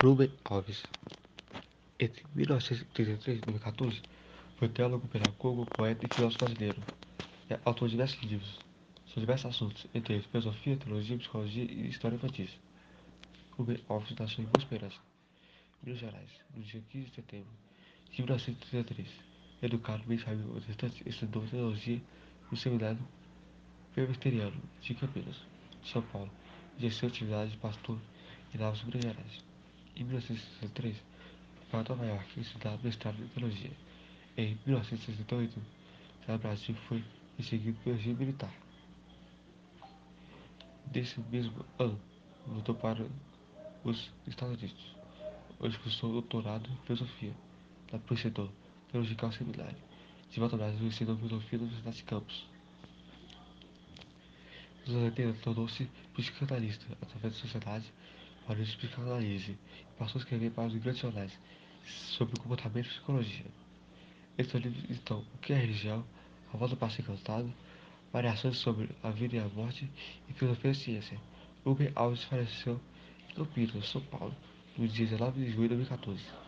Rubem Alves. Entre 1933 e 2014, foi teólogo, pedagogo, poeta e filósofo brasileiro. É autor de diversos livros sobre diversos assuntos, entre eles filosofia, teologia, psicologia e história infantil. Rubem Alves nasceu em Boa Esperança, Minas Gerais, no dia 15 de setembro de 1933. Educado bem sabido os restantes, estudou teologia no seminário presbiteriano de Campinas, São Paulo, e exerceu atividade de pastor em Lavras, Minas Gerais. Em 1963, foi para Nova York estudar mestrado em teologia. Em 1968, no Brasil foi perseguido pelo regime militar. Nesse mesmo ano, voltou para os Estados Unidos, onde cursou doutorado em filosofia na Princeton Theological Seminary. De volta ao Brasil, ensinou filosofia na Universidade de Campos. Nos anos 80, tornou-se psicanalista através da Sociedade para a Psicanálise e passou a escrever para os grandes jornais sobre comportamento e psicologia. Esses livros estão O que é religião? A volta para ser cantado, Variações sobre a vida e a morte e Filosofia e Ciência. Rubem Alves faleceu em Campinas, São Paulo, no dia 19 de julho de 2014.